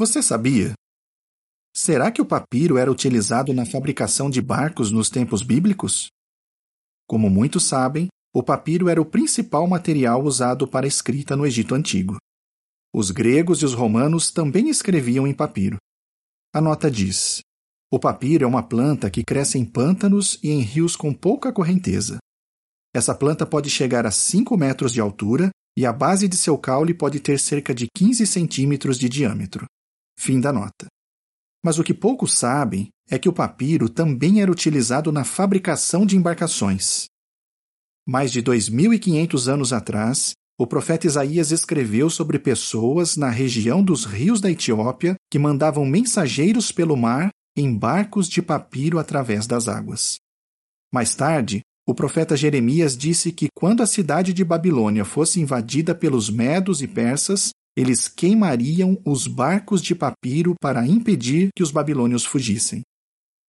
Você sabia? Será que o papiro era utilizado na fabricação de barcos nos tempos bíblicos? Como muitos sabem, o papiro era o principal material usado para escrita no Egito Antigo. Os gregos e os romanos também escreviam em papiro. A nota diz: o papiro é uma planta que cresce em pântanos e em rios com pouca correnteza. Essa planta pode chegar a 5 metros de altura e a base de seu caule pode ter cerca de 15 centímetros de diâmetro. Fim da nota. Mas o que poucos sabem é que o papiro também era utilizado na fabricação de embarcações. Mais de 2.500 anos atrás, o profeta Isaías escreveu sobre pessoas na região dos rios da Etiópia que mandavam mensageiros pelo mar em barcos de papiro através das águas. Mais tarde, o profeta Jeremias disse que quando a cidade de Babilônia fosse invadida pelos medos e persas, eles queimariam os barcos de papiro para impedir que os babilônios fugissem.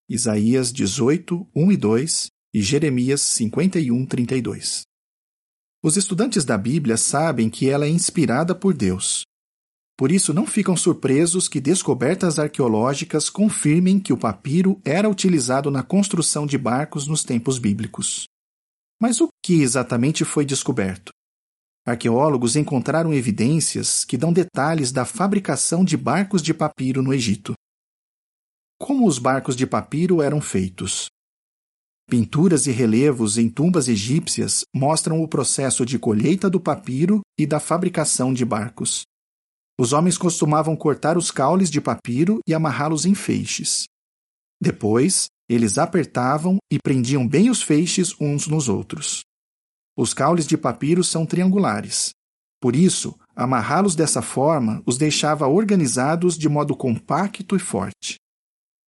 Isaías 18, 1 e 2 e Jeremias 51, 32. Os estudantes da Bíblia sabem que ela é inspirada por Deus. Por isso, não ficam surpresos que descobertas arqueológicas confirmem que o papiro era utilizado na construção de barcos nos tempos bíblicos. Mas o que exatamente foi descoberto? Arqueólogos encontraram evidências que dão detalhes da fabricação de barcos de papiro no Egito. Como os barcos de papiro eram feitos? Pinturas e relevos em tumbas egípcias mostram o processo de colheita do papiro e da fabricação de barcos. Os homens costumavam cortar os caules de papiro e amarrá-los em feixes. Depois, eles apertavam e prendiam bem os feixes uns nos outros. Os caules de papiro são triangulares. Por isso, amarrá-los dessa forma os deixava organizados de modo compacto e forte.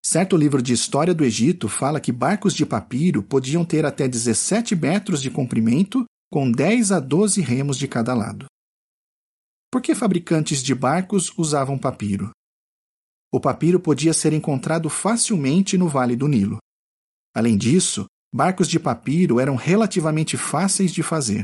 Certo livro de história do Egito fala que barcos de papiro podiam ter até 17 metros de comprimento, com 10 a 12 remos de cada lado. Por que fabricantes de barcos usavam papiro? O papiro podia ser encontrado facilmente no Vale do Nilo. Além disso, barcos de papiro eram relativamente fáceis de fazer.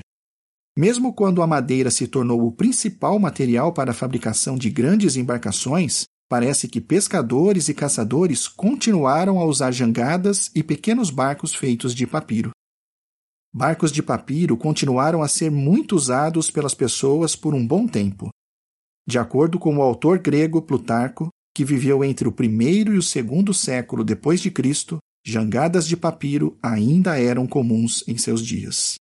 Mesmo quando a madeira se tornou o principal material para a fabricação de grandes embarcações, parece que pescadores e caçadores continuaram a usar jangadas e pequenos barcos feitos de papiro. Barcos de papiro continuaram a ser muito usados pelas pessoas por um bom tempo. De acordo com o autor grego Plutarco, que viveu entre o primeiro e o segundo século depois de Cristo, jangadas de papiro ainda eram comuns em seus dias.